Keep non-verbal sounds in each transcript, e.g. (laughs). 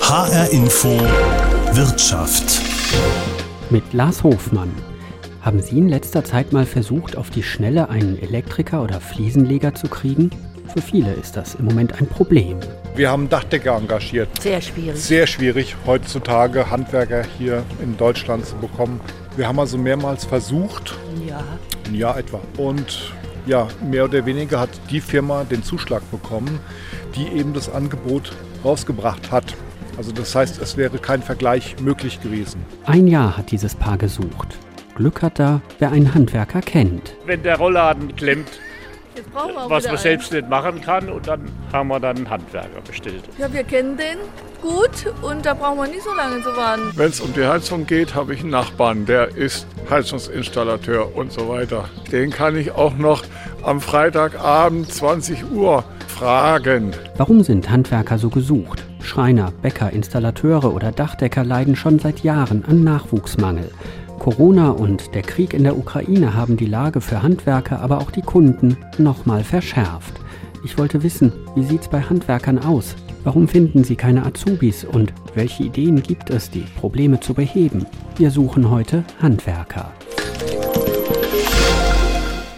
HR Info Wirtschaft. Mit Lars Hofmann. Haben Sie in letzter Zeit mal versucht, auf die Schnelle einen Elektriker oder Fliesenleger zu kriegen? Für viele ist das im Moment ein Problem. Wir haben Dachdecker engagiert. Sehr schwierig. Sehr schwierig, heutzutage Handwerker hier in Deutschland zu bekommen. Wir haben also mehrmals versucht. Ja. Ein Jahr etwa. Und ja, mehr oder weniger hat die Firma den Zuschlag bekommen, die eben das Angebot rausgebracht hat. Also das heißt, es wäre kein Vergleich möglich gewesen. Ein Jahr hat dieses Paar gesucht. Glück hat da, wer einen Handwerker kennt. Wenn der Rollladen klemmt, was man einen. selbst nicht machen kann, und dann haben wir dann einen Handwerker bestellt. Ja, wir kennen den gut und da brauchen wir nicht so lange zu warten. Wenn es um die Heizung geht, habe ich einen Nachbarn, der ist Heizungsinstallateur und so weiter. Den kann ich auch noch am Freitagabend 20 Uhr fragen. Warum sind Handwerker so gesucht? Schreiner, Bäcker, Installateure oder Dachdecker leiden schon seit Jahren an Nachwuchsmangel. Corona und der Krieg in der Ukraine haben die Lage für Handwerker, aber auch die Kunden nochmal verschärft. Ich wollte wissen, wie sieht's bei Handwerkern aus? Warum finden sie keine Azubis und welche Ideen gibt es, die Probleme zu beheben? Wir suchen heute Handwerker.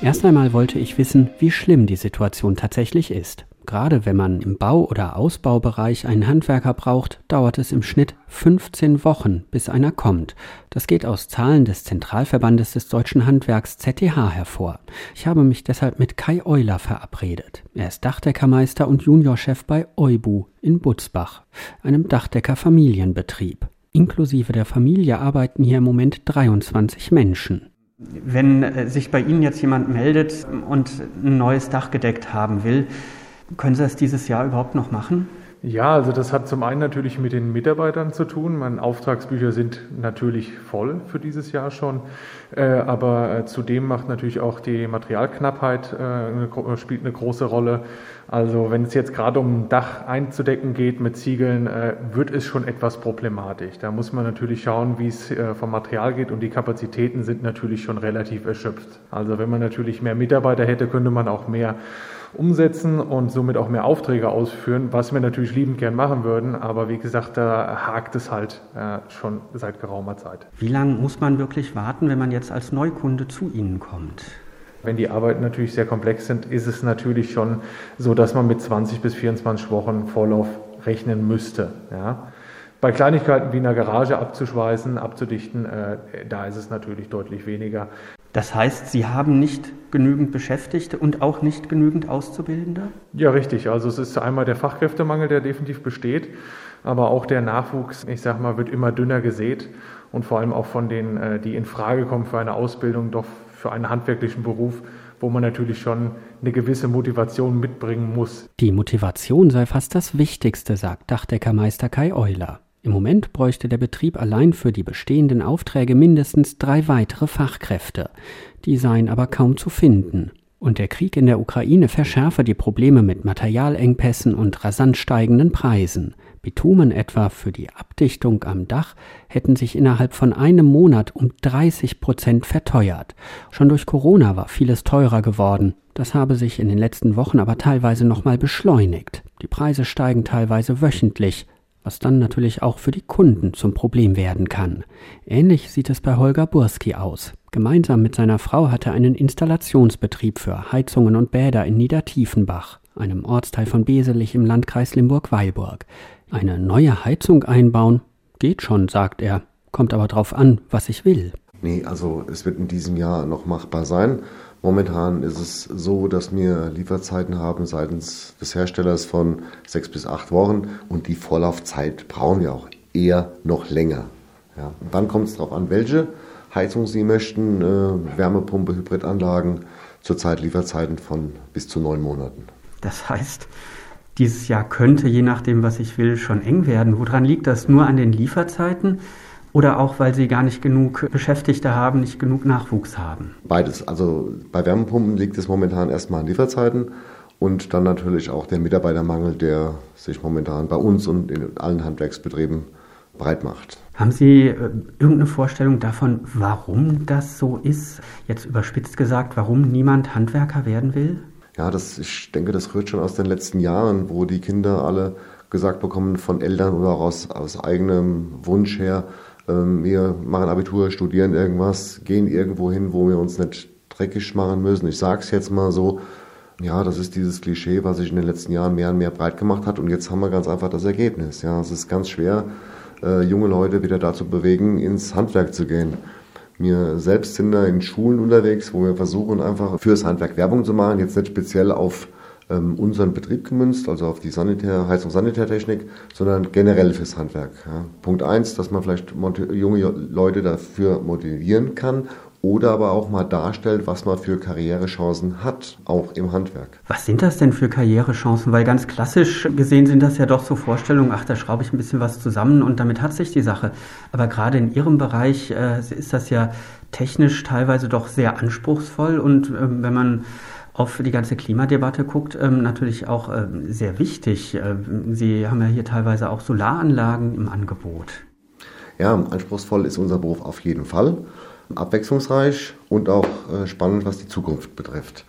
Erst einmal wollte ich wissen, wie schlimm die Situation tatsächlich ist. Gerade wenn man im Bau- oder Ausbaubereich einen Handwerker braucht, dauert es im Schnitt 15 Wochen, bis einer kommt. Das geht aus Zahlen des Zentralverbandes des deutschen Handwerks ZTH hervor. Ich habe mich deshalb mit Kai Euler verabredet. Er ist Dachdeckermeister und Juniorchef bei Eubu in Butzbach, einem Dachdeckerfamilienbetrieb. Inklusive der Familie arbeiten hier im Moment 23 Menschen. Wenn äh, sich bei Ihnen jetzt jemand meldet und ein neues Dach gedeckt haben will, können Sie das dieses Jahr überhaupt noch machen? Ja, also das hat zum einen natürlich mit den Mitarbeitern zu tun. Meine Auftragsbücher sind natürlich voll für dieses Jahr schon, äh, aber äh, zudem macht natürlich auch die Materialknappheit äh, eine, spielt eine große Rolle. Also wenn es jetzt gerade um ein Dach einzudecken geht mit Ziegeln, äh, wird es schon etwas problematisch. Da muss man natürlich schauen, wie es äh, vom Material geht und die Kapazitäten sind natürlich schon relativ erschöpft. Also wenn man natürlich mehr Mitarbeiter hätte, könnte man auch mehr umsetzen und somit auch mehr Aufträge ausführen, was wir natürlich liebend gern machen würden. Aber wie gesagt, da hakt es halt äh, schon seit geraumer Zeit. Wie lange muss man wirklich warten, wenn man jetzt als Neukunde zu Ihnen kommt? Wenn die Arbeiten natürlich sehr komplex sind, ist es natürlich schon so, dass man mit 20 bis 24 Wochen Vorlauf rechnen müsste. Ja. Bei Kleinigkeiten wie in der Garage abzuschweißen, abzudichten, äh, da ist es natürlich deutlich weniger. Das heißt, Sie haben nicht genügend Beschäftigte und auch nicht genügend Auszubildende? Ja, richtig. Also es ist einmal der Fachkräftemangel, der definitiv besteht, aber auch der Nachwuchs, ich sag mal, wird immer dünner gesät und vor allem auch von denen, äh, die in Frage kommen für eine Ausbildung, doch für einen handwerklichen Beruf, wo man natürlich schon eine gewisse Motivation mitbringen muss. Die Motivation sei fast das Wichtigste, sagt Dachdeckermeister Kai Euler. Im Moment bräuchte der Betrieb allein für die bestehenden Aufträge mindestens drei weitere Fachkräfte. Die seien aber kaum zu finden. Und der Krieg in der Ukraine verschärfe die Probleme mit Materialengpässen und rasant steigenden Preisen. Bitumen etwa für die Abdichtung am Dach hätten sich innerhalb von einem Monat um 30 Prozent verteuert. Schon durch Corona war vieles teurer geworden. Das habe sich in den letzten Wochen aber teilweise nochmal beschleunigt. Die Preise steigen teilweise wöchentlich was dann natürlich auch für die Kunden zum Problem werden kann. Ähnlich sieht es bei Holger Burski aus. Gemeinsam mit seiner Frau hat er einen Installationsbetrieb für Heizungen und Bäder in Niedertiefenbach, einem Ortsteil von Beselich im Landkreis Limburg-Weilburg. Eine neue Heizung einbauen geht schon, sagt er, kommt aber drauf an, was ich will. Nee, also es wird in diesem Jahr noch machbar sein. Momentan ist es so, dass wir Lieferzeiten haben seitens des Herstellers von sechs bis acht Wochen und die Vorlaufzeit brauchen wir auch eher noch länger. Ja. Und dann kommt es darauf an, welche Heizung Sie möchten, äh, Wärmepumpe, Hybridanlagen, zurzeit Lieferzeiten von bis zu neun Monaten. Das heißt, dieses Jahr könnte, je nachdem, was ich will, schon eng werden. Woran liegt das? Nur an den Lieferzeiten? Oder auch, weil sie gar nicht genug Beschäftigte haben, nicht genug Nachwuchs haben? Beides. Also bei Wärmepumpen liegt es momentan erstmal an Lieferzeiten und dann natürlich auch der Mitarbeitermangel, der sich momentan bei uns und in allen Handwerksbetrieben breit macht. Haben Sie äh, irgendeine Vorstellung davon, warum das so ist? Jetzt überspitzt gesagt, warum niemand Handwerker werden will? Ja, das, ich denke, das rührt schon aus den letzten Jahren, wo die Kinder alle gesagt bekommen von Eltern oder auch aus, aus eigenem Wunsch her, ähm, wir machen Abitur, studieren irgendwas, gehen irgendwo hin, wo wir uns nicht dreckig machen müssen. Ich sage es jetzt mal so, ja, das ist dieses Klischee, was sich in den letzten Jahren mehr und mehr breit gemacht hat und jetzt haben wir ganz einfach das Ergebnis. Ja, es ist ganz schwer, äh, junge Leute wieder dazu bewegen, ins Handwerk zu gehen. Wir selbst sind da in Schulen unterwegs, wo wir versuchen, einfach fürs Handwerk Werbung zu machen, jetzt nicht speziell auf ähm, unseren Betrieb gemünzt, also auf die Sanitär, Heizung Sanitärtechnik, sondern generell fürs Handwerk. Ja. Punkt eins, dass man vielleicht junge Leute dafür motivieren kann oder aber auch mal darstellt, was man für Karrierechancen hat, auch im Handwerk. Was sind das denn für Karrierechancen? Weil ganz klassisch gesehen sind das ja doch so Vorstellungen, ach, da schraube ich ein bisschen was zusammen und damit hat sich die Sache. Aber gerade in Ihrem Bereich äh, ist das ja technisch teilweise doch sehr anspruchsvoll und äh, wenn man auf die ganze Klimadebatte guckt, ähm, natürlich auch ähm, sehr wichtig. Ähm, Sie haben ja hier teilweise auch Solaranlagen im Angebot. Ja, anspruchsvoll ist unser Beruf auf jeden Fall abwechslungsreich und auch äh, spannend, was die Zukunft betrifft.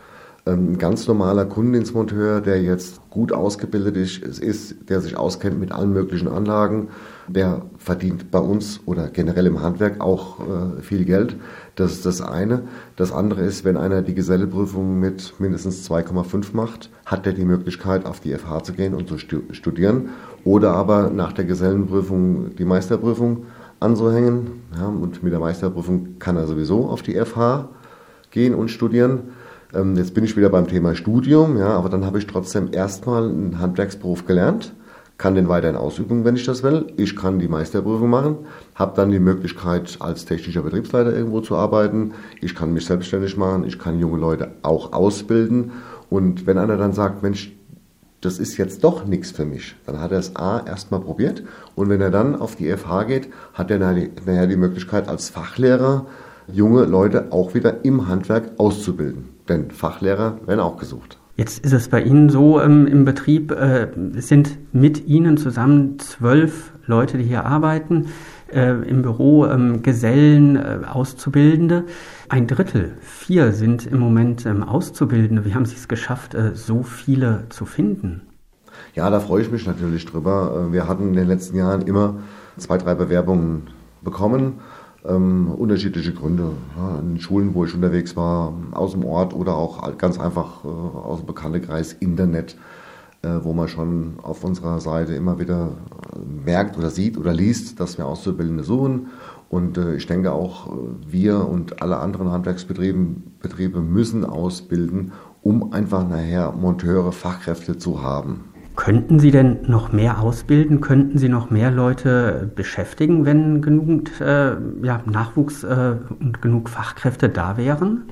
Ähm, ein ganz normaler Kundendienstmonteur, der jetzt gut ausgebildet ist, der sich auskennt mit allen möglichen Anlagen, der verdient bei uns oder generell im Handwerk auch äh, viel Geld. Das ist das eine. Das andere ist, wenn einer die Geselleprüfung mit mindestens 2,5 macht, hat er die Möglichkeit, auf die FH zu gehen und zu studieren. Oder aber nach der Gesellenprüfung die Meisterprüfung anzuhängen. Ja, und mit der Meisterprüfung kann er sowieso auf die FH gehen und studieren. Ähm, jetzt bin ich wieder beim Thema Studium, ja, aber dann habe ich trotzdem erstmal einen Handwerksberuf gelernt, kann den weiter in Ausübung, wenn ich das will. Ich kann die Meisterprüfung machen, habe dann die Möglichkeit, als technischer Betriebsleiter irgendwo zu arbeiten. Ich kann mich selbstständig machen, ich kann junge Leute auch ausbilden. Und wenn einer dann sagt, Mensch, das ist jetzt doch nichts für mich. Dann hat er es A erstmal probiert und wenn er dann auf die FH geht, hat er nachher die Möglichkeit als Fachlehrer junge Leute auch wieder im Handwerk auszubilden. Denn Fachlehrer werden auch gesucht. Jetzt ist es bei Ihnen so ähm, im Betrieb, äh, sind mit Ihnen zusammen zwölf Leute, die hier arbeiten, äh, im Büro ähm, Gesellen, äh, Auszubildende. Ein Drittel, vier sind im Moment ähm, Auszubildende. Wie haben Sie es geschafft, äh, so viele zu finden? Ja, da freue ich mich natürlich drüber. Äh, wir hatten in den letzten Jahren immer zwei, drei Bewerbungen bekommen. Ähm, unterschiedliche Gründe. Ja, in Schulen, wo ich unterwegs war, aus dem Ort oder auch ganz einfach äh, aus dem Bekanntenkreis Internet, wo man schon auf unserer Seite immer wieder äh, merkt oder sieht oder liest, dass wir Auszubildende suchen. Und äh, ich denke auch, äh, wir und alle anderen Handwerksbetriebe Betriebe müssen ausbilden, um einfach nachher Monteure, Fachkräfte zu haben. Könnten Sie denn noch mehr ausbilden? Könnten Sie noch mehr Leute beschäftigen, wenn genügend äh, ja, Nachwuchs äh, und genug Fachkräfte da wären?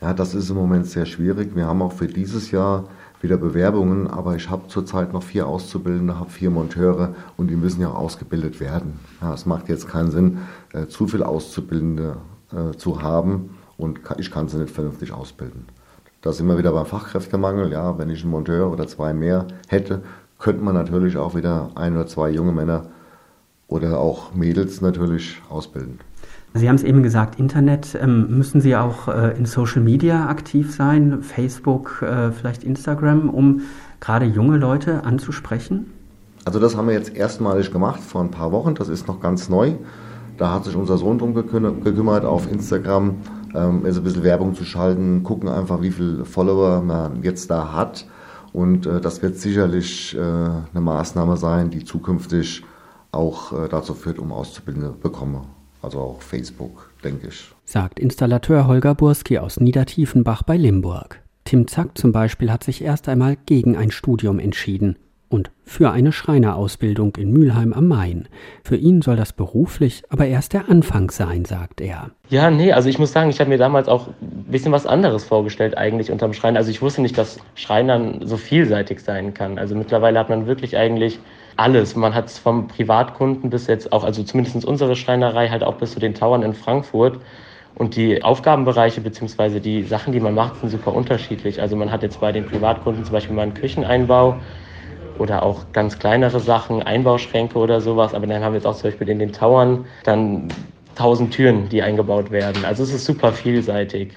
Ja, das ist im Moment sehr schwierig. Wir haben auch für dieses Jahr wieder Bewerbungen, aber ich habe zurzeit noch vier Auszubildende, habe vier Monteure und die müssen ja auch ausgebildet werden. Ja, es macht jetzt keinen Sinn, äh, zu viele Auszubildende äh, zu haben und ich kann sie nicht vernünftig ausbilden. Da sind wir wieder beim Fachkräftemangel. Ja, wenn ich einen Monteur oder zwei mehr hätte, könnte man natürlich auch wieder ein oder zwei junge Männer oder auch Mädels natürlich ausbilden. Sie haben es eben gesagt, Internet. Ähm, müssen Sie auch äh, in Social Media aktiv sein? Facebook, äh, vielleicht Instagram, um gerade junge Leute anzusprechen? Also das haben wir jetzt erstmalig gemacht vor ein paar Wochen. Das ist noch ganz neu. Da hat sich unser Sohn drum gekümmert auf Instagram ähm, also ein bisschen Werbung zu schalten, gucken einfach, wie viele Follower man jetzt da hat. Und äh, das wird sicherlich äh, eine Maßnahme sein, die zukünftig auch äh, dazu führt, um Auszubildende bekomme. Also auch Facebook, denke ich. Sagt Installateur Holger Burski aus Niedertiefenbach bei Limburg. Tim Zack zum Beispiel hat sich erst einmal gegen ein Studium entschieden und für eine Schreinerausbildung in Mülheim am Main. Für ihn soll das beruflich aber erst der Anfang sein, sagt er. Ja, nee, also ich muss sagen, ich habe mir damals auch ein bisschen was anderes vorgestellt eigentlich unterm Schrein. Also ich wusste nicht, dass Schreinern so vielseitig sein kann. Also mittlerweile hat man wirklich eigentlich alles. Man hat es vom Privatkunden bis jetzt auch, also zumindest unsere Schreinerei halt auch bis zu den Tauern in Frankfurt. Und die Aufgabenbereiche bzw. die Sachen, die man macht, sind super unterschiedlich. Also man hat jetzt bei den Privatkunden zum Beispiel mal einen Kücheneinbau oder auch ganz kleinere Sachen, Einbauschränke oder sowas. Aber dann haben wir jetzt auch zum Beispiel in den Towern dann tausend Türen, die eingebaut werden. Also es ist super vielseitig.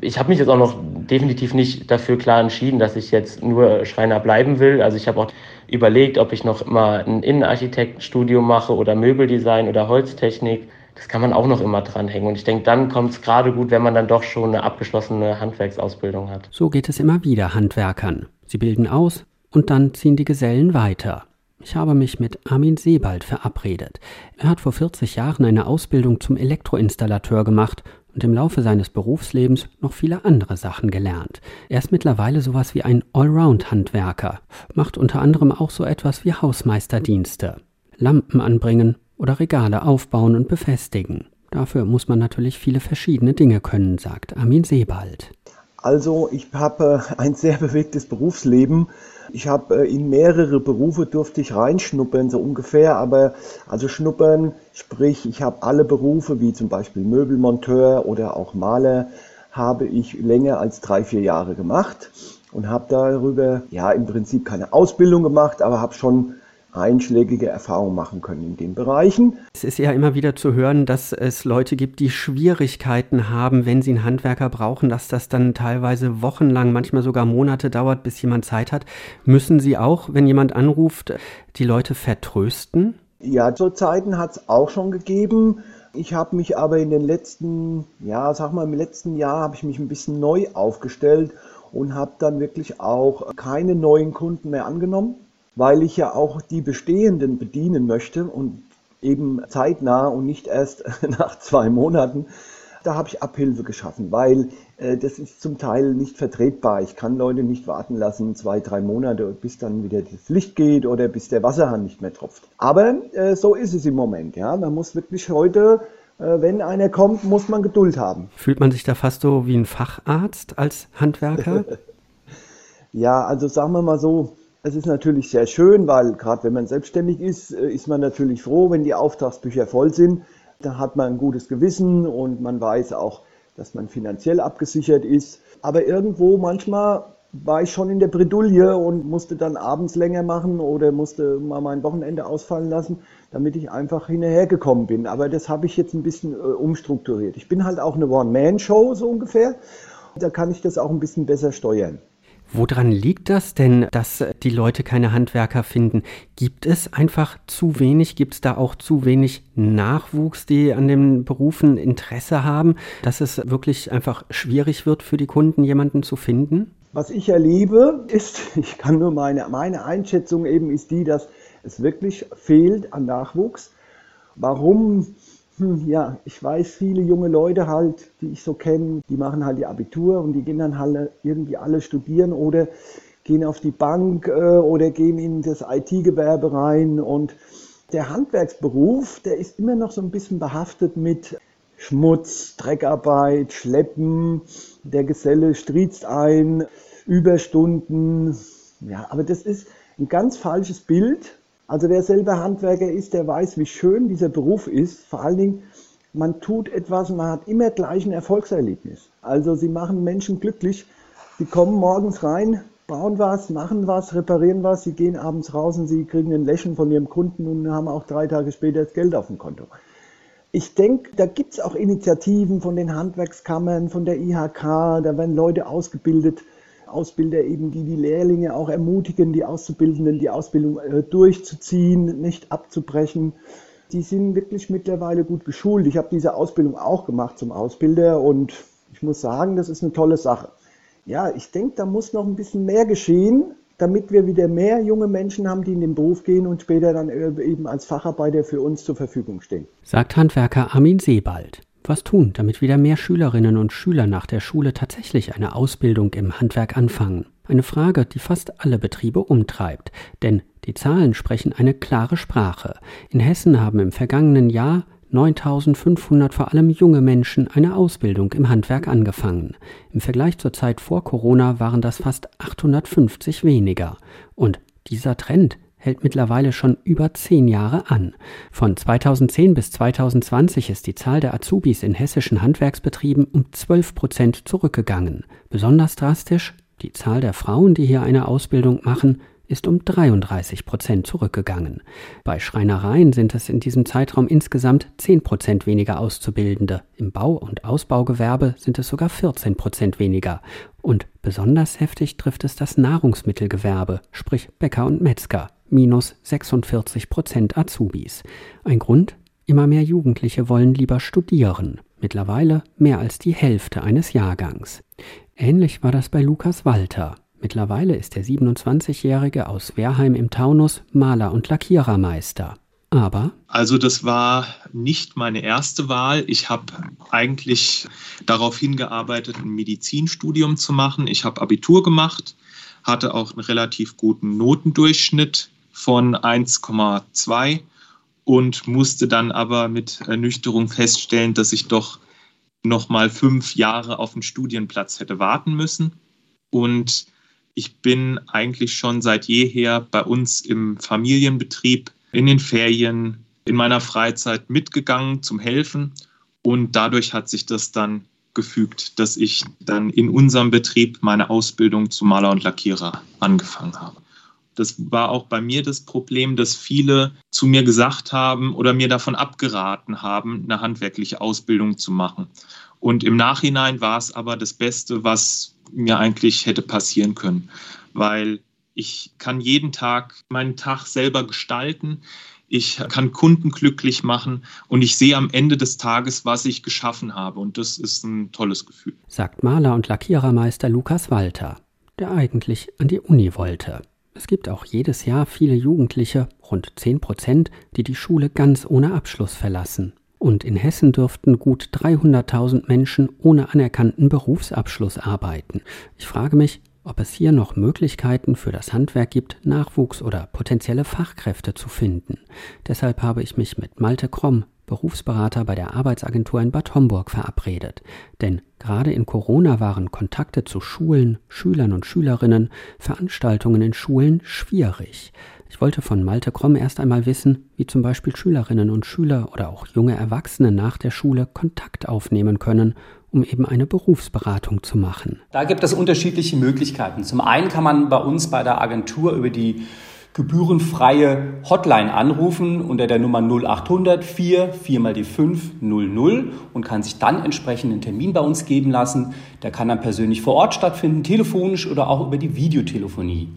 Ich habe mich jetzt auch noch definitiv nicht dafür klar entschieden, dass ich jetzt nur Schreiner bleiben will. Also ich habe auch überlegt, ob ich noch mal ein Innenarchitektstudium mache oder Möbeldesign oder Holztechnik. Das kann man auch noch immer dranhängen. Und ich denke, dann kommt es gerade gut, wenn man dann doch schon eine abgeschlossene Handwerksausbildung hat. So geht es immer wieder Handwerkern. Sie bilden aus und dann ziehen die Gesellen weiter. Ich habe mich mit Armin Sebald verabredet. Er hat vor 40 Jahren eine Ausbildung zum Elektroinstallateur gemacht und im Laufe seines Berufslebens noch viele andere Sachen gelernt. Er ist mittlerweile sowas wie ein Allround-Handwerker, macht unter anderem auch so etwas wie Hausmeisterdienste. Lampen anbringen oder Regale aufbauen und befestigen. Dafür muss man natürlich viele verschiedene Dinge können, sagt Armin Sebald. Also ich habe äh, (laughs) ein sehr bewegtes Berufsleben. Ich habe äh, in mehrere Berufe durfte ich reinschnuppern, so ungefähr. Aber also schnuppern, sprich, ich habe alle Berufe, wie zum Beispiel Möbelmonteur oder auch Maler, habe ich länger als drei, vier Jahre gemacht und habe darüber ja im Prinzip keine Ausbildung gemacht, aber habe schon einschlägige Erfahrungen machen können in den Bereichen. Es ist ja immer wieder zu hören, dass es Leute gibt, die Schwierigkeiten haben, wenn sie einen Handwerker brauchen, dass das dann teilweise wochenlang, manchmal sogar Monate dauert, bis jemand Zeit hat. Müssen Sie auch, wenn jemand anruft, die Leute vertrösten? Ja, zu Zeiten hat es auch schon gegeben. Ich habe mich aber in den letzten, ja, sag mal, im letzten Jahr habe ich mich ein bisschen neu aufgestellt und habe dann wirklich auch keine neuen Kunden mehr angenommen weil ich ja auch die bestehenden bedienen möchte und eben zeitnah und nicht erst (laughs) nach zwei Monaten. Da habe ich Abhilfe geschaffen, weil äh, das ist zum Teil nicht vertretbar. Ich kann Leute nicht warten lassen, zwei, drei Monate, bis dann wieder das Licht geht oder bis der Wasserhahn nicht mehr tropft. Aber äh, so ist es im Moment. Ja, man muss wirklich heute äh, wenn einer kommt, muss man Geduld haben. Fühlt man sich da fast so wie ein Facharzt als Handwerker? (laughs) ja, also sagen wir mal so, es ist natürlich sehr schön, weil gerade wenn man selbstständig ist, äh, ist man natürlich froh, wenn die Auftragsbücher voll sind. Da hat man ein gutes Gewissen und man weiß auch, dass man finanziell abgesichert ist. Aber irgendwo manchmal war ich schon in der Bredouille und musste dann abends länger machen oder musste mal mein Wochenende ausfallen lassen, damit ich einfach hinterhergekommen bin. Aber das habe ich jetzt ein bisschen äh, umstrukturiert. Ich bin halt auch eine One-Man-Show so ungefähr. Da kann ich das auch ein bisschen besser steuern. Woran liegt das denn, dass die Leute keine Handwerker finden? Gibt es einfach zu wenig? Gibt es da auch zu wenig Nachwuchs, die an den Berufen Interesse haben, dass es wirklich einfach schwierig wird für die Kunden, jemanden zu finden? Was ich erlebe, ist, (laughs) ich kann nur meine, meine Einschätzung eben ist die, dass es wirklich fehlt an Nachwuchs. Warum hm, ja, ich weiß, viele junge Leute halt, die ich so kenne, die machen halt ihr Abitur und die gehen dann halt irgendwie alle studieren oder gehen auf die Bank äh, oder gehen in das IT-Gewerbe rein. Und der Handwerksberuf, der ist immer noch so ein bisschen behaftet mit Schmutz, Dreckarbeit, Schleppen, der Geselle striezt ein, Überstunden. Ja, aber das ist ein ganz falsches Bild also wer selber Handwerker ist, der weiß, wie schön dieser Beruf ist. Vor allen Dingen, man tut etwas man hat immer gleich ein Erfolgserlebnis. Also sie machen Menschen glücklich. Sie kommen morgens rein, bauen was, machen was, reparieren was, sie gehen abends raus und sie kriegen ein Lächeln von ihrem Kunden und haben auch drei Tage später das Geld auf dem Konto. Ich denke, da gibt es auch Initiativen von den Handwerkskammern, von der IHK, da werden Leute ausgebildet, Ausbilder eben, die die Lehrlinge auch ermutigen, die Auszubildenden die Ausbildung äh, durchzuziehen, nicht abzubrechen. Die sind wirklich mittlerweile gut geschult. Ich habe diese Ausbildung auch gemacht zum Ausbilder und ich muss sagen, das ist eine tolle Sache. Ja, ich denke, da muss noch ein bisschen mehr geschehen, damit wir wieder mehr junge Menschen haben, die in den Beruf gehen und später dann äh, eben als Facharbeiter für uns zur Verfügung stehen. Sagt Handwerker Armin Sebald was tun, damit wieder mehr Schülerinnen und Schüler nach der Schule tatsächlich eine Ausbildung im Handwerk anfangen? Eine Frage, die fast alle Betriebe umtreibt, denn die Zahlen sprechen eine klare Sprache. In Hessen haben im vergangenen Jahr 9500 vor allem junge Menschen eine Ausbildung im Handwerk angefangen. Im Vergleich zur Zeit vor Corona waren das fast 850 weniger. Und dieser Trend hält mittlerweile schon über zehn Jahre an. Von 2010 bis 2020 ist die Zahl der Azubis in hessischen Handwerksbetrieben um 12 Prozent zurückgegangen. Besonders drastisch, die Zahl der Frauen, die hier eine Ausbildung machen, ist um 33 Prozent zurückgegangen. Bei Schreinereien sind es in diesem Zeitraum insgesamt 10 Prozent weniger Auszubildende. Im Bau- und Ausbaugewerbe sind es sogar 14 Prozent weniger. Und besonders heftig trifft es das Nahrungsmittelgewerbe, sprich Bäcker und Metzger, minus 46 Prozent Azubis. Ein Grund? Immer mehr Jugendliche wollen lieber studieren. Mittlerweile mehr als die Hälfte eines Jahrgangs. Ähnlich war das bei Lukas Walter. Mittlerweile ist der 27-Jährige aus Wehrheim im Taunus Maler und Lackierermeister. Aber? Also das war nicht meine erste Wahl. Ich habe eigentlich darauf hingearbeitet, ein Medizinstudium zu machen. Ich habe Abitur gemacht, hatte auch einen relativ guten Notendurchschnitt von 1,2 und musste dann aber mit Ernüchterung feststellen, dass ich doch noch mal fünf Jahre auf einen Studienplatz hätte warten müssen. Und ich bin eigentlich schon seit jeher bei uns im Familienbetrieb, in den Ferien, in meiner Freizeit mitgegangen zum Helfen. Und dadurch hat sich das dann gefügt, dass ich dann in unserem Betrieb meine Ausbildung zum Maler und Lackierer angefangen habe. Das war auch bei mir das Problem, dass viele zu mir gesagt haben oder mir davon abgeraten haben, eine handwerkliche Ausbildung zu machen. Und im Nachhinein war es aber das Beste, was mir eigentlich hätte passieren können, weil ich kann jeden Tag meinen Tag selber gestalten. Ich kann Kunden glücklich machen und ich sehe am Ende des Tages, was ich geschaffen habe. Und das ist ein tolles Gefühl. Sagt Maler und Lackierermeister Lukas Walter, der eigentlich an die Uni wollte. Es gibt auch jedes Jahr viele Jugendliche, rund 10 Prozent, die die Schule ganz ohne Abschluss verlassen. Und in Hessen dürften gut 300.000 Menschen ohne anerkannten Berufsabschluss arbeiten. Ich frage mich, ob es hier noch Möglichkeiten für das Handwerk gibt, Nachwuchs oder potenzielle Fachkräfte zu finden. Deshalb habe ich mich mit Malte Kromm, Berufsberater bei der Arbeitsagentur in Bad Homburg, verabredet. Denn gerade in Corona waren Kontakte zu Schulen, Schülern und Schülerinnen, Veranstaltungen in Schulen schwierig. Ich wollte von Malte Kromm erst einmal wissen, wie zum Beispiel Schülerinnen und Schüler oder auch junge Erwachsene nach der Schule Kontakt aufnehmen können, um eben eine Berufsberatung zu machen. Da gibt es unterschiedliche Möglichkeiten. Zum einen kann man bei uns bei der Agentur über die gebührenfreie Hotline anrufen unter der Nummer 0800 4 4 mal die 5 00 und kann sich dann entsprechend einen Termin bei uns geben lassen. Der kann dann persönlich vor Ort stattfinden, telefonisch oder auch über die Videotelefonie.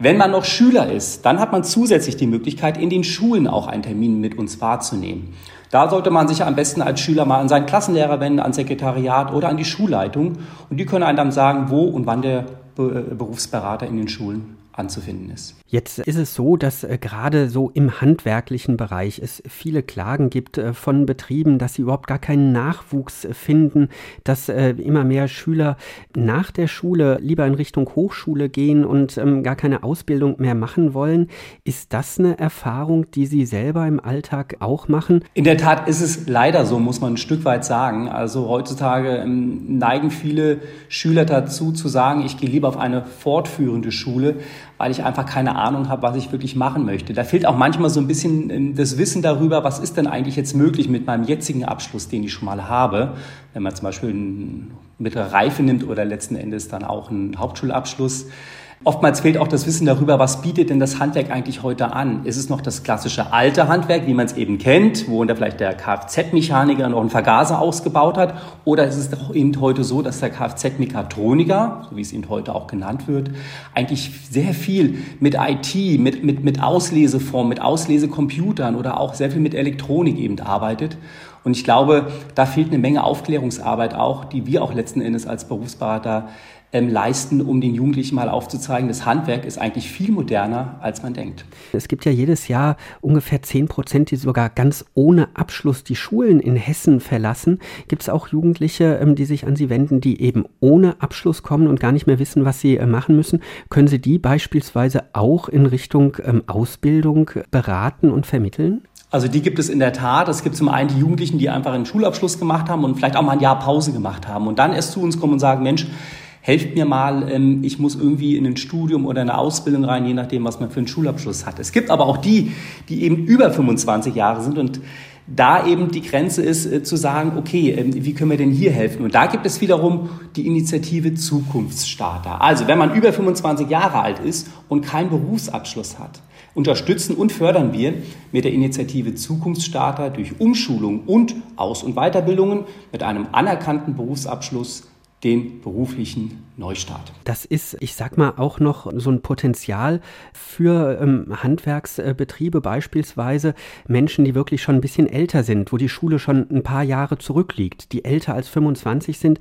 Wenn man noch Schüler ist, dann hat man zusätzlich die Möglichkeit, in den Schulen auch einen Termin mit uns wahrzunehmen. Da sollte man sich am besten als Schüler mal an seinen Klassenlehrer wenden, ans Sekretariat oder an die Schulleitung. Und die können einem dann sagen, wo und wann der Berufsberater in den Schulen anzufinden ist. Jetzt ist es so, dass äh, gerade so im handwerklichen Bereich es viele Klagen gibt äh, von Betrieben, dass sie überhaupt gar keinen Nachwuchs finden, dass äh, immer mehr Schüler nach der Schule lieber in Richtung Hochschule gehen und ähm, gar keine Ausbildung mehr machen wollen. Ist das eine Erfahrung, die Sie selber im Alltag auch machen? In der Tat ist es leider so, muss man ein Stück weit sagen. Also heutzutage ähm, neigen viele Schüler dazu zu sagen, ich gehe lieber auf eine fortführende Schule, weil ich einfach keine Ahnung habe, was ich wirklich machen möchte. Da fehlt auch manchmal so ein bisschen ähm, das Wissen darüber, was ist denn eigentlich jetzt möglich mit meinem jetzigen Abschluss, den ich schon mal habe. Wenn man zum Beispiel eine mittlere Reife nimmt oder letzten Endes dann auch einen Hauptschulabschluss. Oftmals fehlt auch das Wissen darüber, was bietet denn das Handwerk eigentlich heute an? Ist es noch das klassische alte Handwerk, wie man es eben kennt, wo da vielleicht der Kfz-Mechaniker noch einen Vergaser ausgebaut hat? Oder ist es doch eben heute so, dass der Kfz-Mechatroniker, so wie es eben heute auch genannt wird, eigentlich sehr viel mit IT, mit, mit, mit Ausleseformen, mit Auslesecomputern oder auch sehr viel mit Elektronik eben arbeitet? Und ich glaube, da fehlt eine Menge Aufklärungsarbeit auch, die wir auch letzten Endes als Berufsberater ähm, leisten, um den Jugendlichen mal aufzuzeigen, das Handwerk ist eigentlich viel moderner, als man denkt. Es gibt ja jedes Jahr ungefähr 10 Prozent, die sogar ganz ohne Abschluss die Schulen in Hessen verlassen. Gibt es auch Jugendliche, ähm, die sich an Sie wenden, die eben ohne Abschluss kommen und gar nicht mehr wissen, was sie äh, machen müssen? Können Sie die beispielsweise auch in Richtung ähm, Ausbildung beraten und vermitteln? Also die gibt es in der Tat. Es gibt zum einen die Jugendlichen, die einfach einen Schulabschluss gemacht haben und vielleicht auch mal ein Jahr Pause gemacht haben und dann erst zu uns kommen und sagen, Mensch, helft mir mal, ähm, ich muss irgendwie in ein Studium oder eine Ausbildung rein, je nachdem, was man für einen Schulabschluss hat. Es gibt aber auch die, die eben über 25 Jahre sind und da eben die Grenze ist, äh, zu sagen, okay, äh, wie können wir denn hier helfen? Und da gibt es wiederum die Initiative Zukunftsstarter. Also wenn man über 25 Jahre alt ist und keinen Berufsabschluss hat, unterstützen und fördern wir mit der Initiative Zukunftsstarter durch Umschulung und Aus- und Weiterbildungen mit einem anerkannten Berufsabschluss den beruflichen Neustart. Das ist, ich sag mal, auch noch so ein Potenzial für ähm, Handwerksbetriebe, beispielsweise Menschen, die wirklich schon ein bisschen älter sind, wo die Schule schon ein paar Jahre zurückliegt, die älter als 25 sind,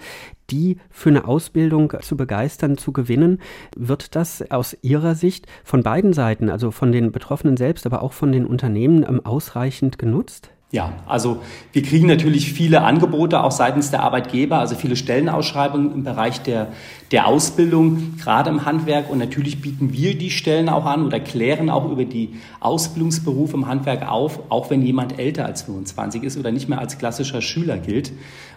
die für eine Ausbildung zu begeistern, zu gewinnen. Wird das aus Ihrer Sicht von beiden Seiten, also von den Betroffenen selbst, aber auch von den Unternehmen, ähm, ausreichend genutzt? Ja, also wir kriegen natürlich viele Angebote auch seitens der Arbeitgeber, also viele Stellenausschreibungen im Bereich der, der Ausbildung, gerade im Handwerk. Und natürlich bieten wir die Stellen auch an oder klären auch über die Ausbildungsberufe im Handwerk auf, auch wenn jemand älter als 25 ist oder nicht mehr als klassischer Schüler gilt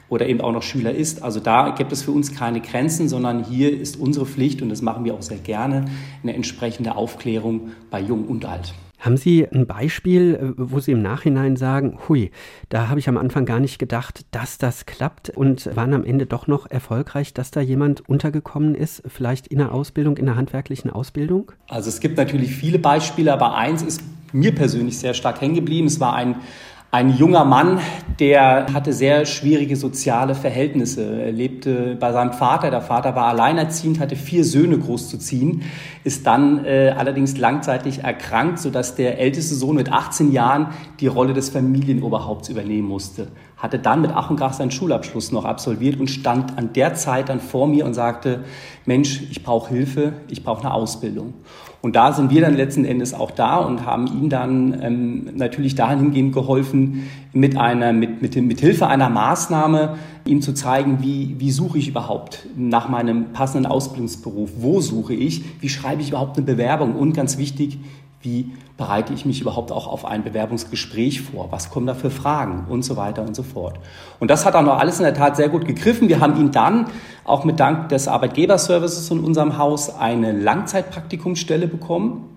oder eben auch noch Schüler ist. Also da gibt es für uns keine Grenzen, sondern hier ist unsere Pflicht, und das machen wir auch sehr gerne, eine entsprechende Aufklärung bei Jung und Alt. Haben Sie ein Beispiel, äh, wo Sie im Nachhinein sagen, hui, da habe ich am Anfang gar nicht gedacht, dass das klappt und waren am Ende doch noch erfolgreich, dass da jemand untergekommen ist, vielleicht in der Ausbildung, in der handwerklichen Ausbildung? Also es gibt natürlich viele Beispiele, aber eins ist mir persönlich sehr stark hängen geblieben. Es war ein ein junger Mann, der hatte sehr schwierige soziale Verhältnisse. Er lebte bei seinem Vater. Der Vater war alleinerziehend, hatte vier Söhne großzuziehen, ist dann äh, allerdings langzeitig erkrankt, sodass der älteste Sohn mit 18 Jahren die Rolle des Familienoberhaupts übernehmen musste. Hatte dann mit Ach und Krach seinen Schulabschluss noch absolviert und stand an der Zeit dann vor mir und sagte, Mensch, ich brauche Hilfe, ich brauche eine Ausbildung. Und da sind wir dann letzten Endes auch da und haben ihm dann ähm, natürlich dahingehend geholfen, mit einer, mit, mit, mit Hilfe einer Maßnahme ihm zu zeigen, wie, wie suche ich überhaupt nach meinem passenden Ausbildungsberuf, wo suche ich, wie schreibe ich überhaupt eine Bewerbung? Und ganz wichtig, wie bereite ich mich überhaupt auch auf ein Bewerbungsgespräch vor, was kommen da für Fragen und so weiter und so fort. Und das hat auch noch alles in der Tat sehr gut gegriffen. Wir haben ihn dann auch mit Dank des Arbeitgeberservices in unserem Haus eine Langzeitpraktikumsstelle bekommen,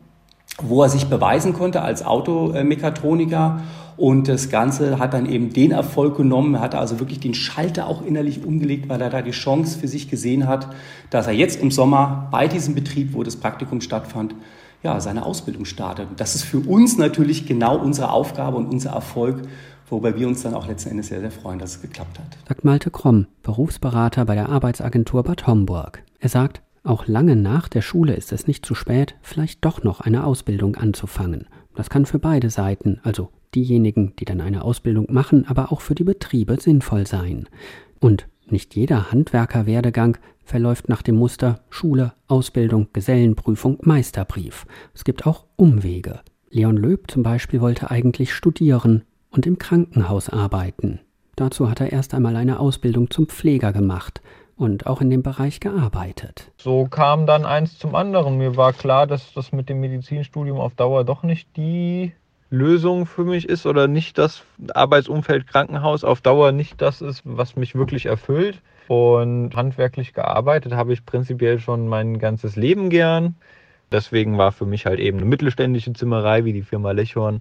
wo er sich beweisen konnte als Automechatroniker. Und das Ganze hat dann eben den Erfolg genommen. Er hatte also wirklich den Schalter auch innerlich umgelegt, weil er da die Chance für sich gesehen hat, dass er jetzt im Sommer bei diesem Betrieb, wo das Praktikum stattfand, ja, seine Ausbildung startet. Das ist für uns natürlich genau unsere Aufgabe und unser Erfolg, wobei wir uns dann auch letzten Endes sehr, sehr freuen, dass es geklappt hat. Sagt Malte Kromm, Berufsberater bei der Arbeitsagentur Bad Homburg. Er sagt, auch lange nach der Schule ist es nicht zu spät, vielleicht doch noch eine Ausbildung anzufangen. Das kann für beide Seiten, also diejenigen, die dann eine Ausbildung machen, aber auch für die Betriebe sinnvoll sein. Und nicht jeder Handwerkerwerdegang verläuft nach dem Muster Schule, Ausbildung, Gesellenprüfung, Meisterbrief. Es gibt auch Umwege. Leon Löb zum Beispiel wollte eigentlich studieren und im Krankenhaus arbeiten. Dazu hat er erst einmal eine Ausbildung zum Pfleger gemacht und auch in dem Bereich gearbeitet. So kam dann eins zum anderen. Mir war klar, dass das mit dem Medizinstudium auf Dauer doch nicht die Lösung für mich ist oder nicht das Arbeitsumfeld Krankenhaus auf Dauer nicht das ist, was mich wirklich erfüllt. Und handwerklich gearbeitet habe ich prinzipiell schon mein ganzes Leben gern. Deswegen war für mich halt eben eine mittelständische Zimmerei wie die Firma Lechhorn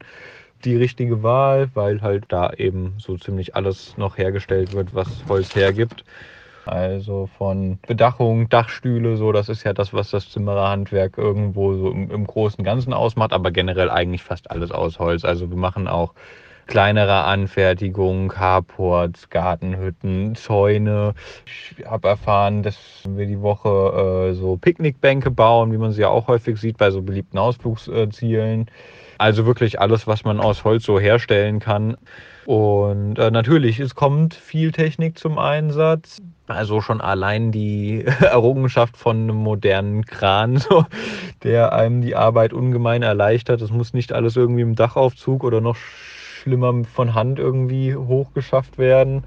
die richtige Wahl, weil halt da eben so ziemlich alles noch hergestellt wird, was Holz hergibt. Also von Bedachung, Dachstühle, so, das ist ja das, was das Zimmererhandwerk irgendwo so im, im Großen und Ganzen ausmacht, aber generell eigentlich fast alles aus Holz. Also wir machen auch kleinere Anfertigungen, Carports, Gartenhütten, Zäune. Ich habe erfahren, dass wir die Woche äh, so Picknickbänke bauen, wie man sie ja auch häufig sieht bei so beliebten Ausflugszielen. Also wirklich alles, was man aus Holz so herstellen kann. Und äh, natürlich, es kommt viel Technik zum Einsatz. Also schon allein die (laughs) Errungenschaft von einem modernen Kran, so, der einem die Arbeit ungemein erleichtert. Es muss nicht alles irgendwie im Dachaufzug oder noch schlimmer von Hand irgendwie hochgeschafft werden.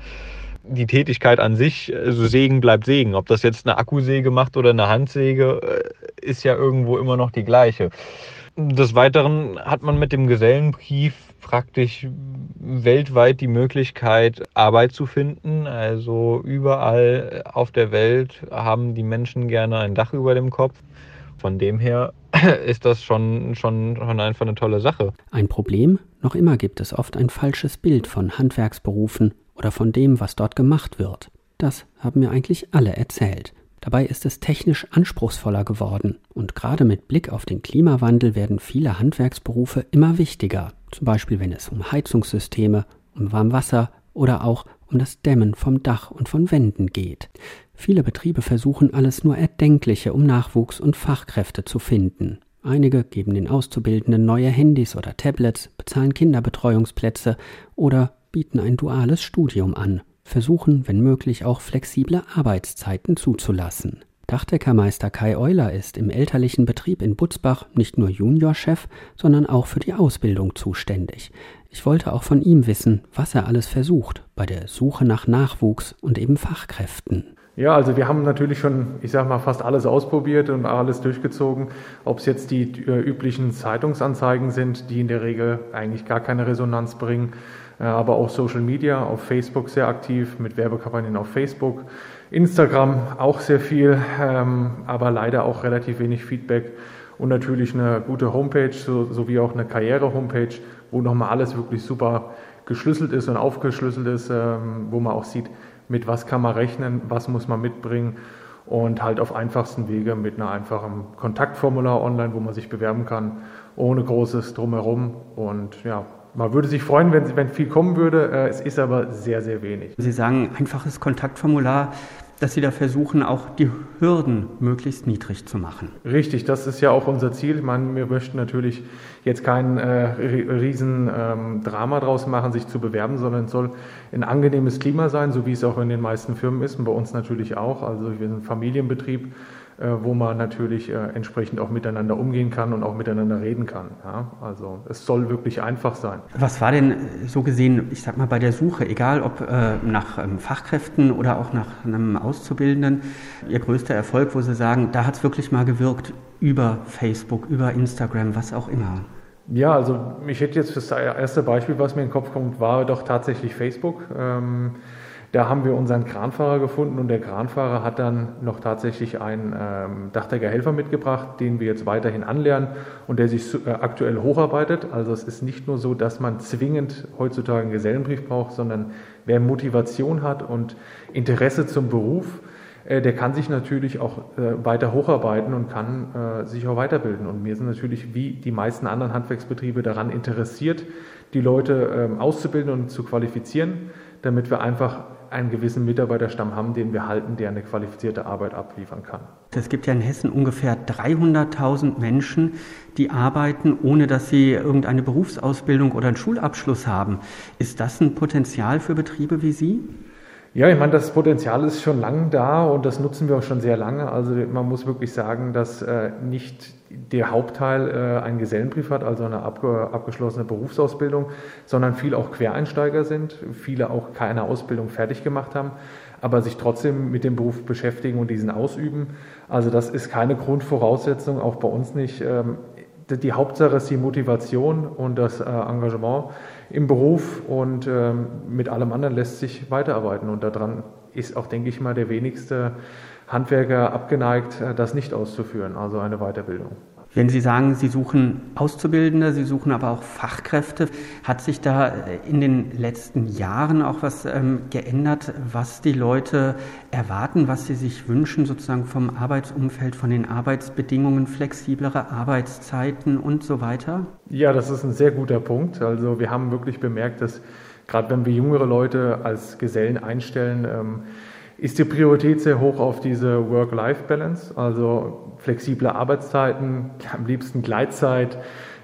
Die Tätigkeit an sich, also Sägen bleibt Sägen. Ob das jetzt eine Akkusäge macht oder eine Handsäge, äh, ist ja irgendwo immer noch die gleiche. Des Weiteren hat man mit dem Gesellenbrief praktisch weltweit die Möglichkeit, Arbeit zu finden. Also überall auf der Welt haben die Menschen gerne ein Dach über dem Kopf. Von dem her (clears throat) ist das schon, schon, schon einfach eine tolle Sache. Ein Problem Noch immer gibt es oft ein falsches Bild von Handwerksberufen oder von dem, was dort gemacht wird. Das haben mir eigentlich alle erzählt. Dabei ist es technisch anspruchsvoller geworden und gerade mit Blick auf den Klimawandel werden viele Handwerksberufe immer wichtiger, zum Beispiel wenn es um Heizungssysteme, um Warmwasser oder auch um das Dämmen vom Dach und von Wänden geht. Viele Betriebe versuchen alles nur Erdenkliche, um Nachwuchs und Fachkräfte zu finden. Einige geben den Auszubildenden neue Handys oder Tablets, bezahlen Kinderbetreuungsplätze oder bieten ein duales Studium an versuchen, wenn möglich, auch flexible Arbeitszeiten zuzulassen. Dachdeckermeister Kai Euler ist im elterlichen Betrieb in Butzbach nicht nur Juniorchef, sondern auch für die Ausbildung zuständig. Ich wollte auch von ihm wissen, was er alles versucht bei der Suche nach Nachwuchs und eben Fachkräften. Ja, also wir haben natürlich schon, ich sage mal, fast alles ausprobiert und alles durchgezogen. Ob es jetzt die äh, üblichen Zeitungsanzeigen sind, die in der Regel eigentlich gar keine Resonanz bringen, äh, aber auch Social Media, auf Facebook sehr aktiv, mit Werbekampagnen auf Facebook, Instagram auch sehr viel, ähm, aber leider auch relativ wenig Feedback. Und natürlich eine gute Homepage sowie auch eine Karriere-Homepage, wo nochmal alles wirklich super geschlüsselt ist und aufgeschlüsselt ist, ähm, wo man auch sieht, mit was kann man rechnen, was muss man mitbringen und halt auf einfachsten Wege mit einer einfachen Kontaktformular online, wo man sich bewerben kann, ohne großes Drumherum. Und ja, man würde sich freuen, wenn, wenn viel kommen würde. Äh, es ist aber sehr, sehr wenig. Sie sagen einfaches Kontaktformular, dass Sie da versuchen, auch die Hürden möglichst niedrig zu machen. Richtig, das ist ja auch unser Ziel. Ich meine, wir möchten natürlich jetzt kein äh, riesen ähm, Drama draus machen, sich zu bewerben, sondern es soll ein angenehmes Klima sein, so wie es auch in den meisten Firmen ist und bei uns natürlich auch. Also wir sind ein Familienbetrieb wo man natürlich äh, entsprechend auch miteinander umgehen kann und auch miteinander reden kann. Ja? Also es soll wirklich einfach sein. Was war denn so gesehen, ich sag mal, bei der Suche, egal ob äh, nach ähm, Fachkräften oder auch nach einem Auszubildenden, Ihr größter Erfolg, wo Sie sagen, da hat es wirklich mal gewirkt über Facebook, über Instagram, was auch immer? Ja, also ich hätte jetzt das erste Beispiel, was mir in den Kopf kommt, war doch tatsächlich Facebook. Ähm, da haben wir unseren Kranfahrer gefunden und der Kranfahrer hat dann noch tatsächlich einen ähm, Dachdeckerhelfer mitgebracht, den wir jetzt weiterhin anlernen und der sich äh, aktuell hocharbeitet. Also es ist nicht nur so, dass man zwingend heutzutage einen Gesellenbrief braucht, sondern wer Motivation hat und Interesse zum Beruf, äh, der kann sich natürlich auch äh, weiter hocharbeiten und kann äh, sich auch weiterbilden. Und wir sind natürlich wie die meisten anderen Handwerksbetriebe daran interessiert, die Leute ähm, auszubilden und zu qualifizieren, damit wir einfach einen gewissen Mitarbeiterstamm haben, den wir halten, der eine qualifizierte Arbeit abliefern kann. Es gibt ja in Hessen ungefähr 300.000 Menschen, die arbeiten, ohne dass sie irgendeine Berufsausbildung oder einen Schulabschluss haben. Ist das ein Potenzial für Betriebe wie Sie? Ja, ich meine, das Potenzial ist schon lange da und das nutzen wir auch schon sehr lange. Also man muss wirklich sagen, dass äh, nicht der Hauptteil äh, einen Gesellenbrief hat, also eine abge abgeschlossene Berufsausbildung, sondern viele auch Quereinsteiger sind, viele auch keine Ausbildung fertig gemacht haben, aber sich trotzdem mit dem Beruf beschäftigen und diesen ausüben. Also das ist keine Grundvoraussetzung, auch bei uns nicht. Ähm, die Hauptsache ist die Motivation und das äh, Engagement im Beruf und ähm, mit allem anderen lässt sich weiterarbeiten. Und daran ist auch, denke ich mal, der wenigste Handwerker abgeneigt, äh, das nicht auszuführen, also eine Weiterbildung. Wenn Sie sagen, Sie suchen Auszubildende, Sie suchen aber auch Fachkräfte, hat sich da in den letzten Jahren auch was ähm, geändert, was die Leute erwarten, was sie sich wünschen, sozusagen vom Arbeitsumfeld, von den Arbeitsbedingungen, flexiblere Arbeitszeiten und so weiter? Ja, das ist ein sehr guter Punkt. Also wir haben wirklich bemerkt, dass gerade wenn wir jüngere Leute als Gesellen einstellen, ähm, ist die Priorität sehr hoch auf diese Work-Life-Balance, also flexible Arbeitszeiten, am liebsten Gleitzeit,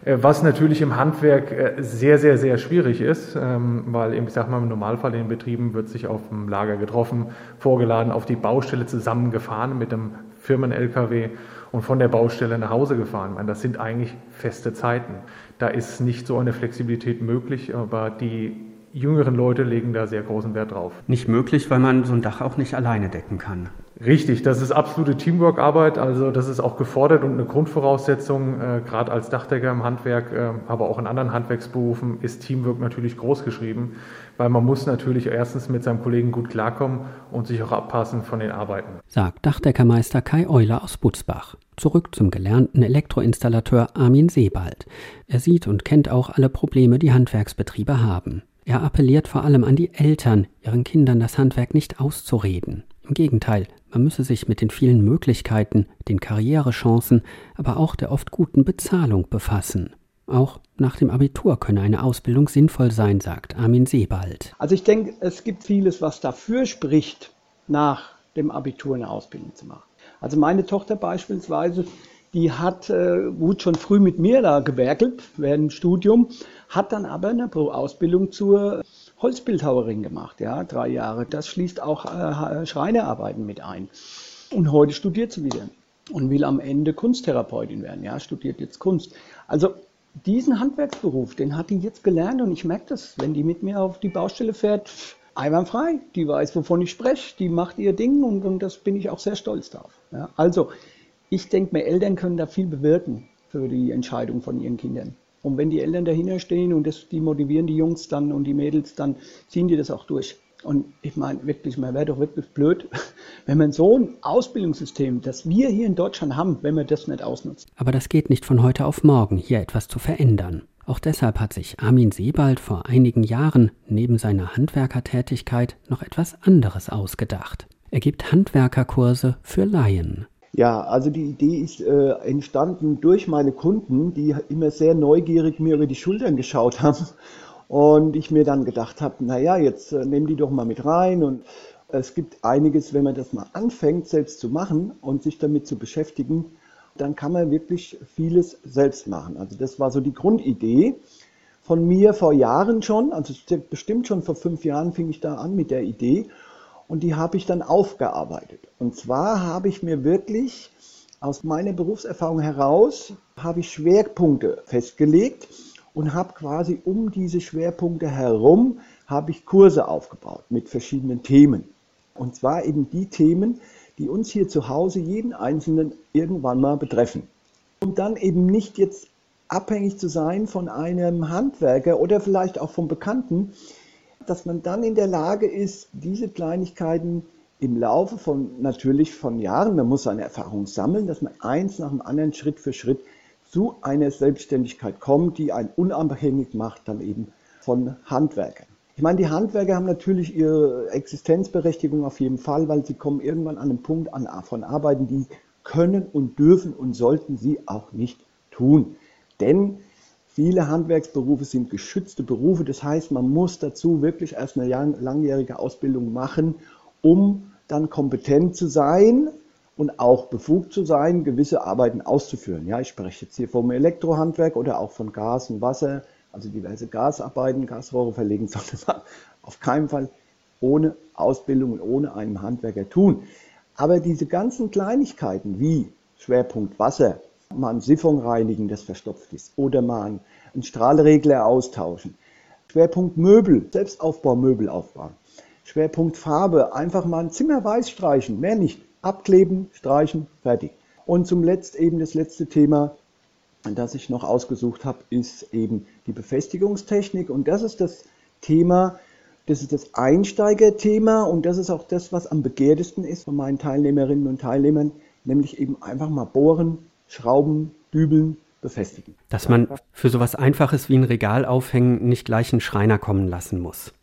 äh, was natürlich im Handwerk äh, sehr, sehr, sehr schwierig ist, ähm, weil ich sag mal, im Normalfall in den Betrieben wird sich auf dem Lager getroffen, vorgeladen, auf die Baustelle zusammengefahren mit dem Firmen-LKW und von der Baustelle nach Hause gefahren. meine, das sind eigentlich feste Zeiten. Da ist nicht so eine Flexibilität möglich, aber die jüngeren Leute legen da sehr großen Wert drauf. Nicht möglich, weil man so ein Dach auch nicht alleine decken kann. Richtig, das ist absolute Teamwork-Arbeit, also das ist auch gefordert und eine Grundvoraussetzung, äh, gerade als Dachdecker im Handwerk, äh, aber auch in anderen Handwerksberufen ist Teamwork natürlich groß geschrieben, weil man muss natürlich erstens mit seinem Kollegen gut klarkommen und sich auch abpassen von den Arbeiten. Sagt Dachdeckermeister Kai Euler aus Butzbach. Zurück zum gelernten Elektroinstallateur Armin Sebald. Er sieht und kennt auch alle Probleme, die Handwerksbetriebe haben. Er appelliert vor allem an die Eltern, ihren Kindern das Handwerk nicht auszureden. Im Gegenteil, man müsse sich mit den vielen Möglichkeiten, den Karrierechancen, aber auch der oft guten Bezahlung befassen. Auch nach dem Abitur könne eine Ausbildung sinnvoll sein, sagt Armin Sebald. Also ich denke, es gibt vieles, was dafür spricht, nach dem Abitur eine Ausbildung zu machen. Also meine Tochter beispielsweise, die hat äh, gut schon früh mit mir da gewerkelt während dem Studium, hat dann aber eine Ausbildung zur Holzbildhauerin gemacht, ja, drei Jahre. Das schließt auch äh, Schreinerarbeiten mit ein. Und heute studiert sie wieder und will am Ende Kunsttherapeutin werden, ja, studiert jetzt Kunst. Also diesen Handwerksberuf, den hat die jetzt gelernt und ich merke das, wenn die mit mir auf die Baustelle fährt, einwandfrei. Die weiß, wovon ich spreche, die macht ihr Ding und, und das bin ich auch sehr stolz drauf. Ja, also, ich denke mir, Eltern können da viel bewirken für die Entscheidung von ihren Kindern. Und wenn die Eltern dahinter stehen und das, die motivieren die Jungs dann und die Mädels, dann ziehen die das auch durch. Und ich meine wirklich, man wäre doch wirklich blöd, (laughs) wenn man so ein Ausbildungssystem, das wir hier in Deutschland haben, wenn man das nicht ausnutzt. Aber das geht nicht von heute auf morgen, hier etwas zu verändern. Auch deshalb hat sich Armin Sebald vor einigen Jahren neben seiner Handwerkertätigkeit noch etwas anderes ausgedacht. Er gibt Handwerkerkurse für Laien. Ja, also die Idee ist äh, entstanden durch meine Kunden, die immer sehr neugierig mir über die Schultern geschaut haben. Und ich mir dann gedacht habe, naja, jetzt äh, nehmen die doch mal mit rein. Und es gibt einiges, wenn man das mal anfängt, selbst zu machen und sich damit zu beschäftigen, dann kann man wirklich vieles selbst machen. Also das war so die Grundidee von mir vor Jahren schon, also bestimmt schon vor fünf Jahren fing ich da an mit der Idee und die habe ich dann aufgearbeitet. Und zwar habe ich mir wirklich aus meiner Berufserfahrung heraus, habe ich Schwerpunkte festgelegt und habe quasi um diese Schwerpunkte herum, habe ich Kurse aufgebaut mit verschiedenen Themen. Und zwar eben die Themen, die uns hier zu Hause jeden Einzelnen irgendwann mal betreffen. Und dann eben nicht jetzt abhängig zu sein von einem Handwerker oder vielleicht auch vom Bekannten, dass man dann in der Lage ist, diese Kleinigkeiten im Laufe von natürlich von Jahren, man muss seine Erfahrung sammeln, dass man eins nach dem anderen Schritt für Schritt zu einer Selbstständigkeit kommt, die einen unabhängig macht dann eben von Handwerkern. Ich meine, die Handwerker haben natürlich ihre Existenzberechtigung auf jeden Fall, weil sie kommen irgendwann an einen Punkt an, von Arbeiten, die können und dürfen und sollten sie auch nicht tun. Denn Viele Handwerksberufe sind geschützte Berufe. Das heißt, man muss dazu wirklich erst eine langjährige Ausbildung machen, um dann kompetent zu sein und auch befugt zu sein, gewisse Arbeiten auszuführen. Ja, ich spreche jetzt hier vom Elektrohandwerk oder auch von Gas und Wasser, also diverse Gasarbeiten, Gasrohre verlegen, (laughs) sollte man auf keinen Fall ohne Ausbildung und ohne einen Handwerker tun. Aber diese ganzen Kleinigkeiten wie Schwerpunkt Wasser, mal ein Siphon reinigen, das verstopft ist, oder mal einen Strahlregler austauschen. Schwerpunkt Möbel, Selbstaufbaumöbel aufbauen. Schwerpunkt Farbe, einfach mal ein Zimmer weiß streichen, mehr nicht. Abkleben, streichen, fertig. Und zum Letzt eben das letzte Thema, das ich noch ausgesucht habe, ist eben die Befestigungstechnik. Und das ist das Thema, das ist das Einsteigerthema und das ist auch das, was am begehrtesten ist von meinen Teilnehmerinnen und Teilnehmern, nämlich eben einfach mal bohren, schrauben, dübeln, befestigen. Dass man für sowas Einfaches wie ein Regal aufhängen nicht gleich einen Schreiner kommen lassen muss.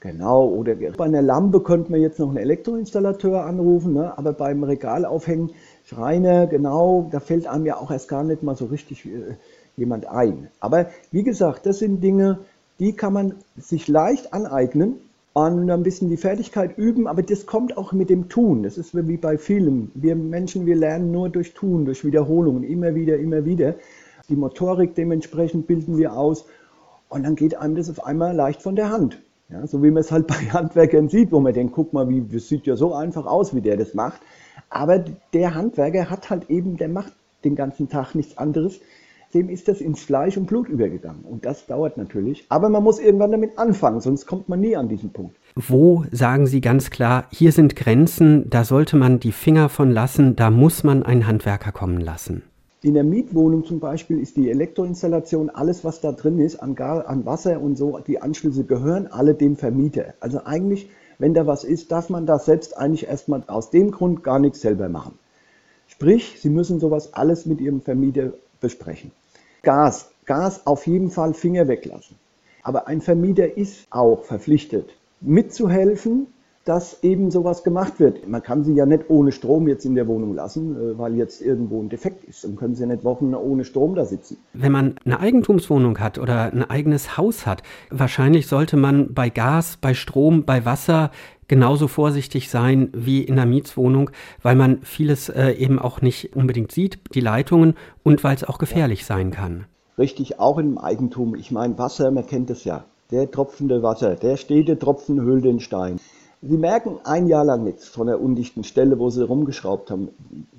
Genau, oder bei einer Lampe könnte man jetzt noch einen Elektroinstallateur anrufen, ne? aber beim Regal aufhängen, Schreiner, genau, da fällt einem ja auch erst gar nicht mal so richtig äh, jemand ein. Aber wie gesagt, das sind Dinge, die kann man sich leicht aneignen und ein bisschen die Fertigkeit üben, aber das kommt auch mit dem Tun. Das ist wie bei vielen. Wir Menschen, wir lernen nur durch Tun, durch Wiederholungen, immer wieder, immer wieder. Die Motorik dementsprechend bilden wir aus und dann geht einem das auf einmal leicht von der Hand. Ja, so wie man es halt (laughs) bei Handwerkern sieht, wo man denkt, guck mal, wie, das sieht ja so einfach aus, wie der das macht. Aber der Handwerker hat halt eben, der macht den ganzen Tag nichts anderes, dem ist das ins Fleisch und Blut übergegangen. Und das dauert natürlich. Aber man muss irgendwann damit anfangen, sonst kommt man nie an diesen Punkt. Wo sagen Sie ganz klar, hier sind Grenzen, da sollte man die Finger von lassen, da muss man einen Handwerker kommen lassen? In der Mietwohnung zum Beispiel ist die Elektroinstallation, alles was da drin ist, an, Gar, an Wasser und so, die Anschlüsse gehören alle dem Vermieter. Also eigentlich, wenn da was ist, darf man da selbst eigentlich erstmal aus dem Grund gar nichts selber machen. Sprich, Sie müssen sowas alles mit Ihrem Vermieter besprechen. Gas, Gas auf jeden Fall Finger weglassen. Aber ein Vermieter ist auch verpflichtet, mitzuhelfen, dass eben sowas gemacht wird. Man kann sie ja nicht ohne Strom jetzt in der Wohnung lassen, äh, weil jetzt irgendwo ein Defekt ist. Dann können sie ja nicht Wochen ohne Strom da sitzen. Wenn man eine Eigentumswohnung hat oder ein eigenes Haus hat, wahrscheinlich sollte man bei Gas, bei Strom, bei Wasser genauso vorsichtig sein wie in einer Mietswohnung, weil man vieles äh, eben auch nicht unbedingt sieht, die Leitungen und weil es auch gefährlich sein kann. Richtig, auch im Eigentum. Ich meine, Wasser, man kennt es ja. Der tropfende Wasser, der stete Tropfen hüllt den Stein. Sie merken ein Jahr lang nichts von der undichten Stelle, wo Sie rumgeschraubt haben,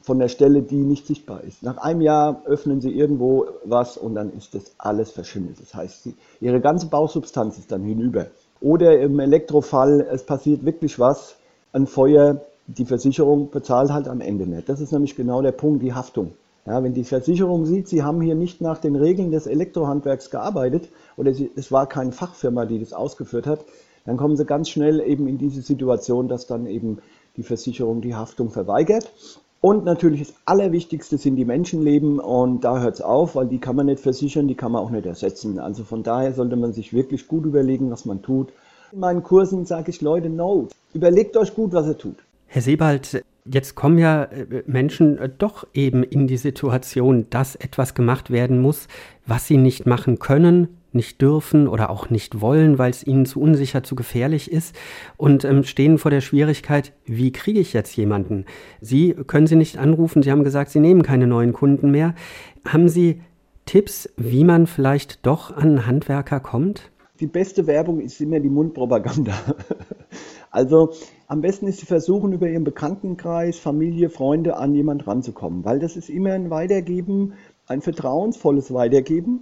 von der Stelle, die nicht sichtbar ist. Nach einem Jahr öffnen Sie irgendwo was und dann ist das alles verschimmelt. Das heißt, Ihre ganze Bausubstanz ist dann hinüber. Oder im Elektrofall, es passiert wirklich was, ein Feuer, die Versicherung bezahlt halt am Ende nicht. Das ist nämlich genau der Punkt, die Haftung. Ja, wenn die Versicherung sieht, Sie haben hier nicht nach den Regeln des Elektrohandwerks gearbeitet oder es war keine Fachfirma, die das ausgeführt hat, dann kommen sie ganz schnell eben in diese Situation, dass dann eben die Versicherung die Haftung verweigert. Und natürlich das Allerwichtigste sind die Menschenleben und da hört es auf, weil die kann man nicht versichern, die kann man auch nicht ersetzen. Also von daher sollte man sich wirklich gut überlegen, was man tut. In meinen Kursen sage ich Leute, no, überlegt euch gut, was ihr tut. Herr Sebald, jetzt kommen ja äh, Menschen äh, doch eben in die Situation, dass etwas gemacht werden muss, was sie nicht machen können, nicht dürfen oder auch nicht wollen, weil es ihnen zu unsicher, zu gefährlich ist und ähm, stehen vor der Schwierigkeit, wie kriege ich jetzt jemanden? Sie können Sie nicht anrufen, Sie haben gesagt, Sie nehmen keine neuen Kunden mehr. Haben Sie Tipps, wie man vielleicht doch an Handwerker kommt? Die beste Werbung ist immer die Mundpropaganda. (laughs) Also am besten ist Sie versuchen, über Ihren Bekanntenkreis, Familie, Freunde an jemand ranzukommen, weil das ist immer ein Weitergeben, ein vertrauensvolles Weitergeben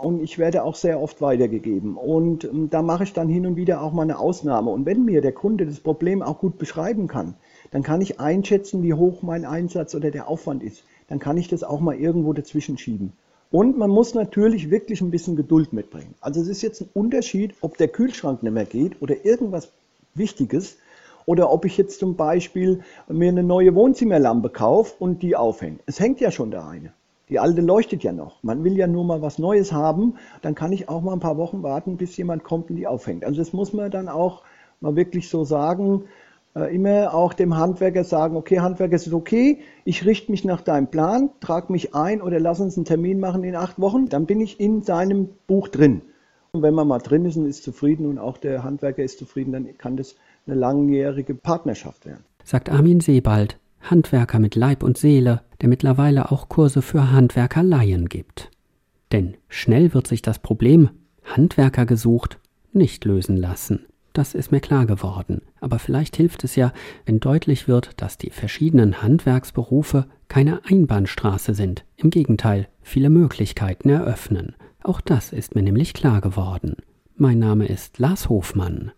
und ich werde auch sehr oft weitergegeben. Und ähm, da mache ich dann hin und wieder auch mal eine Ausnahme. Und wenn mir der Kunde das Problem auch gut beschreiben kann, dann kann ich einschätzen, wie hoch mein Einsatz oder der Aufwand ist. Dann kann ich das auch mal irgendwo dazwischen schieben. Und man muss natürlich wirklich ein bisschen Geduld mitbringen. Also es ist jetzt ein Unterschied, ob der Kühlschrank nicht mehr geht oder irgendwas Wichtiges oder ob ich jetzt zum Beispiel mir eine neue Wohnzimmerlampe kaufe und die aufhänge. Es hängt ja schon da eine. Die alte leuchtet ja noch. Man will ja nur mal was Neues haben. Dann kann ich auch mal ein paar Wochen warten, bis jemand kommt und die aufhängt. Also das muss man dann auch mal wirklich so sagen. Äh, immer auch dem Handwerker sagen, okay, Handwerker, es ist okay, ich richte mich nach deinem Plan, trage mich ein oder lass uns einen Termin machen in acht Wochen. Dann bin ich in seinem Buch drin. Und wenn man mal drin ist und ist zufrieden und auch der Handwerker ist zufrieden, dann kann das eine langjährige Partnerschaft werden. Sagt Armin Sebald, Handwerker mit Leib und Seele, der mittlerweile auch Kurse für Handwerkerlaien gibt. Denn schnell wird sich das Problem Handwerker gesucht nicht lösen lassen. Das ist mir klar geworden. Aber vielleicht hilft es ja, wenn deutlich wird, dass die verschiedenen Handwerksberufe keine Einbahnstraße sind. Im Gegenteil, viele Möglichkeiten eröffnen. Auch das ist mir nämlich klar geworden. Mein Name ist Lars Hofmann.